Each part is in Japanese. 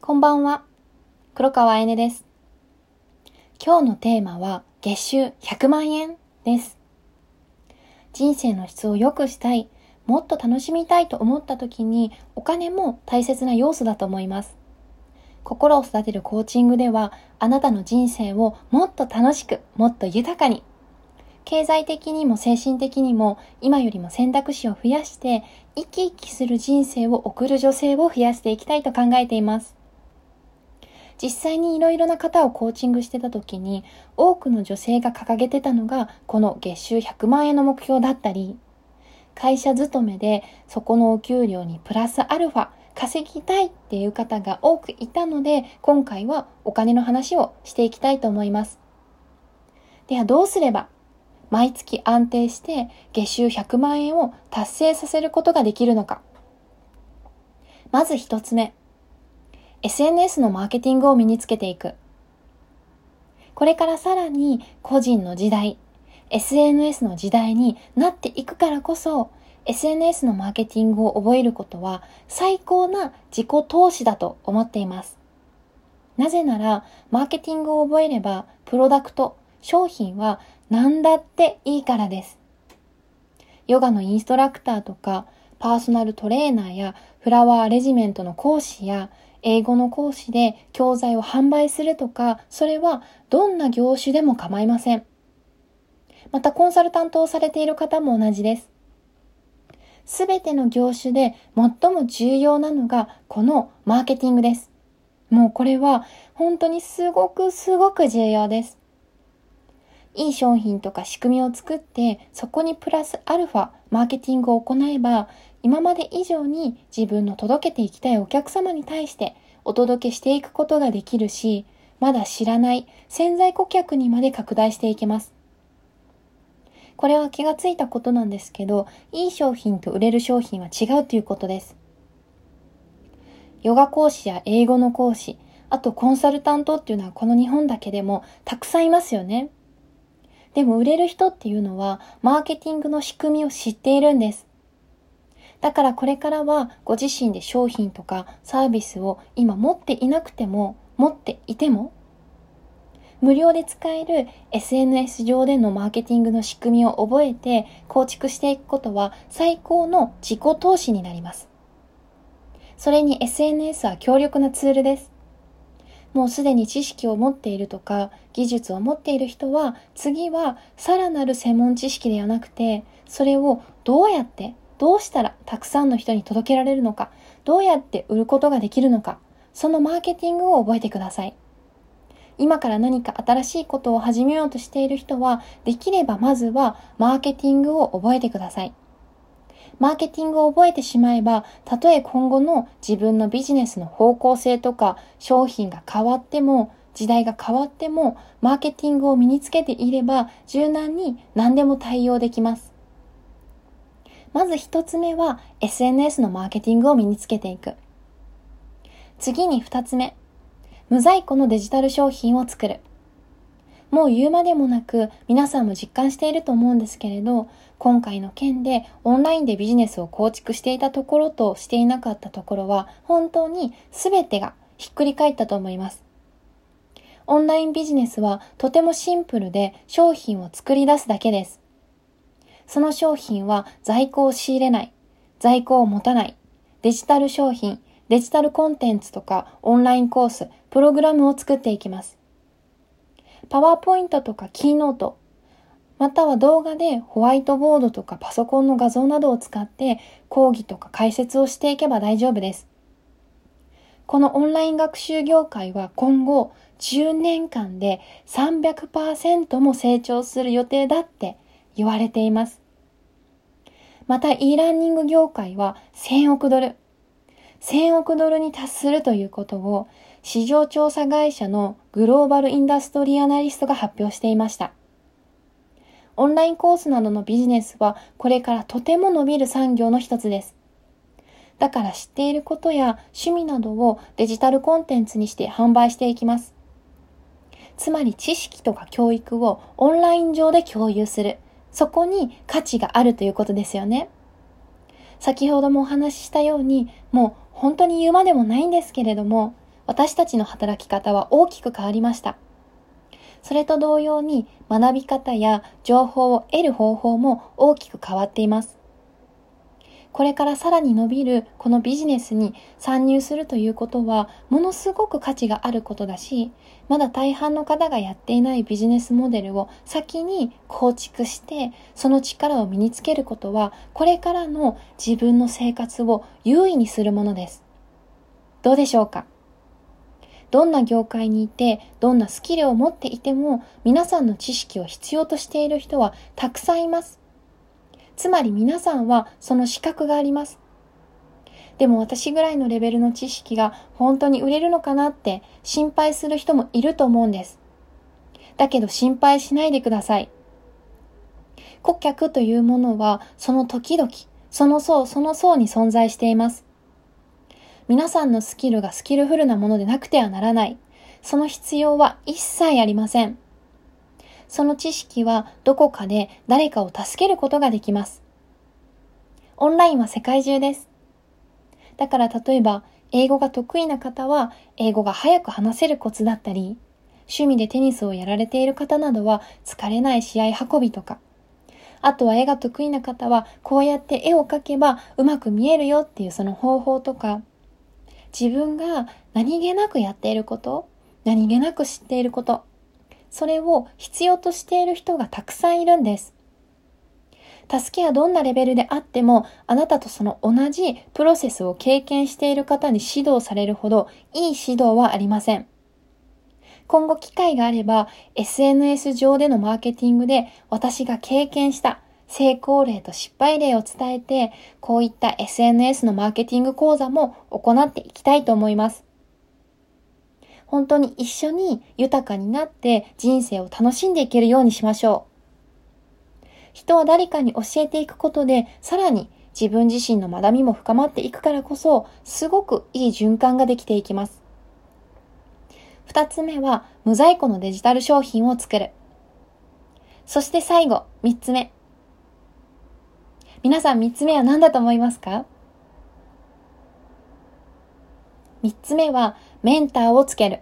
こんばんは。黒川あやねです。今日のテーマは月収100万円です。人生の質を良くしたい、もっと楽しみたいと思った時にお金も大切な要素だと思います。心を育てるコーチングではあなたの人生をもっと楽しく、もっと豊かに経済的にも精神的にも今よりも選択肢を増やして生き生きする人生を送る女性を増やしていきたいと考えています。実際にいろいろな方をコーチングしてた時に多くの女性が掲げてたのがこの月収100万円の目標だったり会社勤めでそこのお給料にプラスアルファ稼ぎたいっていう方が多くいたので今回はお金の話をしていきたいと思います。ではどうすれば毎月安定して月収100万円を達成させることができるのか。まず一つ目。SNS のマーケティングを身につけていく。これからさらに個人の時代、SNS の時代になっていくからこそ、SNS のマーケティングを覚えることは最高な自己投資だと思っています。なぜなら、マーケティングを覚えれば、プロダクト、商品は何だっていいからです。ヨガのインストラクターとか、パーソナルトレーナーやフラワーレジメントの講師や英語の講師で教材を販売するとか、それはどんな業種でも構いません。またコンサルタントをされている方も同じです。すべての業種で最も重要なのがこのマーケティングです。もうこれは本当にすごくすごく重要です。いい商品とか仕組みを作って、そこにプラスアルファ、マーケティングを行えば、今まで以上に自分の届けていきたいお客様に対してお届けしていくことができるし、まだ知らない潜在顧客にまで拡大していけます。これは気がついたことなんですけど、いい商品と売れる商品は違うということです。ヨガ講師や英語の講師、あとコンサルタントっていうのはこの日本だけでもたくさんいますよね。でも売れる人っていうのは、マーケティングの仕組みを知っているんです。だからこれからはご自身で商品とかサービスを今持っていなくても、持っていても、無料で使える SNS 上でのマーケティングの仕組みを覚えて構築していくことは最高の自己投資になります。それに SNS は強力なツールです。もうすでに知識を持っているとか技術を持っている人は次はさらなる専門知識ではなくてそれをどうやってどうしたらたくさんの人に届けられるのかどうやって売ることができるのかそのマーケティングを覚えてください今から何か新しいことを始めようとしている人はできればまずはマーケティングを覚えてくださいマーケティングを覚えてしまえば、たとえ今後の自分のビジネスの方向性とか商品が変わっても、時代が変わっても、マーケティングを身につけていれば、柔軟に何でも対応できます。まず一つ目は、SNS のマーケティングを身につけていく。次に二つ目、無在庫のデジタル商品を作る。もう言うまでもなく皆さんも実感していると思うんですけれど、今回の件でオンラインでビジネスを構築していたところとしていなかったところは本当に全てがひっくり返ったと思います。オンラインビジネスはとてもシンプルで商品を作り出すだけです。その商品は在庫を仕入れない、在庫を持たない、デジタル商品、デジタルコンテンツとかオンラインコース、プログラムを作っていきます。パワーポイントとかキーノート、または動画でホワイトボードとかパソコンの画像などを使って講義とか解説をしていけば大丈夫です。このオンライン学習業界は今後10年間で300%も成長する予定だって言われています。また e ラーニング業界は1000億ドル、1000億ドルに達するということを市場調査会社のグローバルインダストリーアナリストが発表していました。オンラインコースなどのビジネスはこれからとても伸びる産業の一つです。だから知っていることや趣味などをデジタルコンテンツにして販売していきます。つまり知識とか教育をオンライン上で共有する。そこに価値があるということですよね。先ほどもお話ししたように、もう本当に言うまでもないんですけれども、私たちの働き方は大きく変わりました。それと同様に学び方や情報を得る方法も大きく変わっています。これからさらに伸びるこのビジネスに参入するということはものすごく価値があることだし、まだ大半の方がやっていないビジネスモデルを先に構築して、その力を身につけることは、これからの自分の生活を優位にするものです。どうでしょうか？どんな業界にいて、どんなスキルを持っていても、皆さんの知識を必要としている人はたくさんいます。つまり皆さんはその資格があります。でも私ぐらいのレベルの知識が本当に売れるのかなって心配する人もいると思うんです。だけど心配しないでください。顧客というものはその時々、その層その層に存在しています。皆さんのスキルがスキルフルなものでなくてはならない。その必要は一切ありません。その知識はどこかで誰かを助けることができます。オンラインは世界中です。だから例えば、英語が得意な方は、英語が早く話せるコツだったり、趣味でテニスをやられている方などは疲れない試合運びとか、あとは絵が得意な方は、こうやって絵を描けばうまく見えるよっていうその方法とか、自分が何気なくやっていること、何気なく知っていること、それを必要としている人がたくさんいるんです。助けはどんなレベルであっても、あなたとその同じプロセスを経験している方に指導されるほどいい指導はありません。今後機会があれば、SNS 上でのマーケティングで私が経験した成功例と失敗例を伝えて、こういった SNS のマーケティング講座も行っていきたいと思います。本当に一緒に豊かになって人生を楽しんでいけるようにしましょう。人は誰かに教えていくことで、さらに自分自身の学びも深まっていくからこそ、すごくいい循環ができていきます。二つ目は、無在庫のデジタル商品を作る。そして最後、三つ目。皆さん三つ目は何だと思いますか？三つ目は、メンターをつける。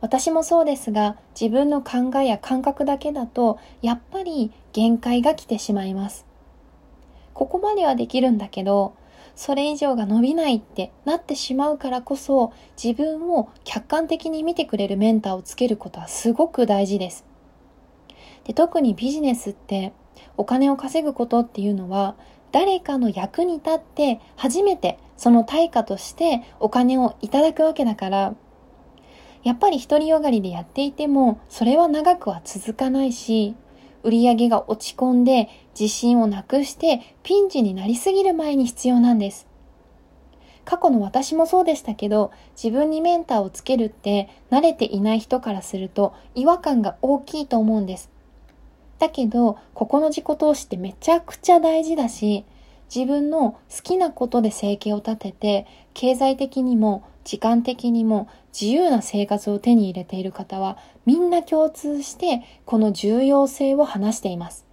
私もそうですが、自分の考えや感覚だけだと、やっぱり限界が来てしまいます。ここまではできるんだけど、それ以上が伸びないってなってしまうからこそ、自分を客観的に見てくれるメンターをつけることはすごく大事です。で特にビジネスってお金を稼ぐことっていうのは誰かの役に立って初めてその対価としてお金をいただくわけだから、やっぱり独りよがりでやっていても、それは長くは続かないし、売り上げが落ち込んで自信をなくしてピンチになりすぎる前に必要なんです。過去の私もそうでしたけど、自分にメンターをつけるって慣れていない人からすると違和感が大きいと思うんです。だけど、ここの自己投資ってめちゃくちゃ大事だし、自分の好きなことで生計を立てて、経済的にも時間的にも自由な生活を手に入れている方は、みんな共通してこの重要性を話しています。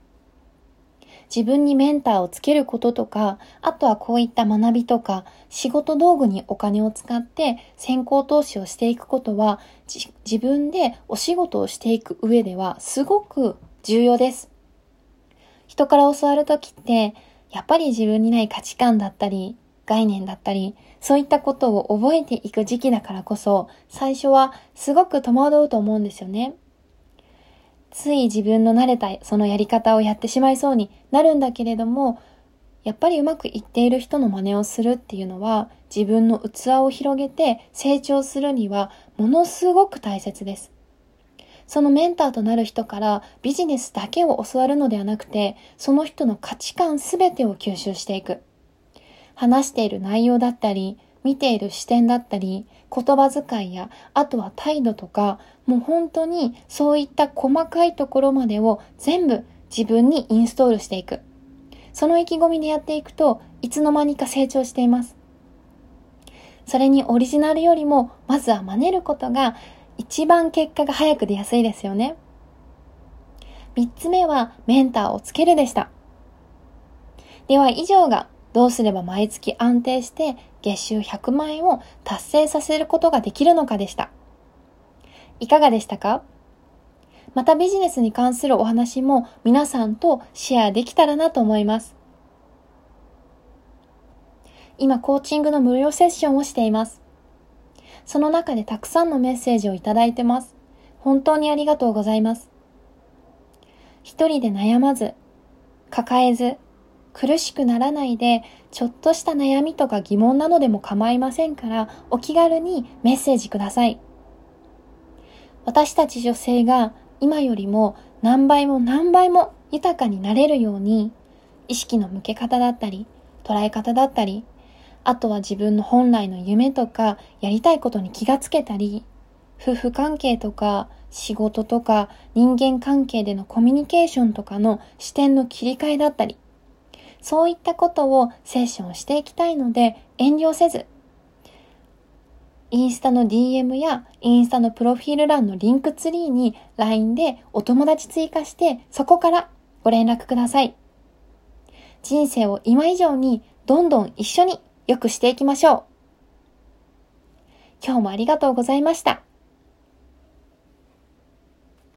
自分にメンターをつけることとか、あとはこういった学びとか、仕事道具にお金を使って先行投資をしていくことは、自分でお仕事をしていく上ではすごく重要です。人から教わるときって、やっぱり自分にない価値観だったり、概念だったり、そういったことを覚えていく時期だからこそ、最初はすごく戸惑うと思うんですよね。つい自分の慣れたそのやり方をやってしまいそうになるんだけれども、やっぱりうまくいっている人の真似をするっていうのは、自分の器を広げて成長するにはものすごく大切です。そのメンターとなる人からビジネスだけを教わるのではなくて、その人の価値観すべてを吸収していく。話している内容だったり、見ている視点だったり、言葉遣いや、あとは態度とか、もう本当にそういった細かいところまでを全部自分にインストールしていく。その意気込みでやっていくといつの間にか成長しています。それにオリジナルよりも、まずは真似ることが一番結果が早く出やすいですよね。三つ目はメンターをつけるでした。では以上がどうすれば毎月安定して月収100万円を達成させることができるのかでした。いかがでしたか？またビジネスに関するお話も皆さんとシェアできたらなと思います。今コーチングの無料セッションをしています。その中でたくさんのメッセージをいただいてます。本当にありがとうございます。一人で悩まず、抱えず、苦しくならないで、ちょっとした悩みとか疑問なのでも構いませんから、お気軽にメッセージください。私たち女性が今よりも何倍も何倍も豊かになれるように、意識の向け方だったり、捉え方だったり、あとは自分の本来の夢とかやりたいことに気がつけたり、夫婦関係とか仕事とか人間関係でのコミュニケーションとかの視点の切り替えだったり、そういったことをセッションしていきたいので遠慮せず、インスタの DM やインスタのプロフィール欄のリンクツリーに LINE でお友達追加してそこからご連絡ください。人生を今以上にどんどん一緒に良くしていきましょう。今日もありがとうございました。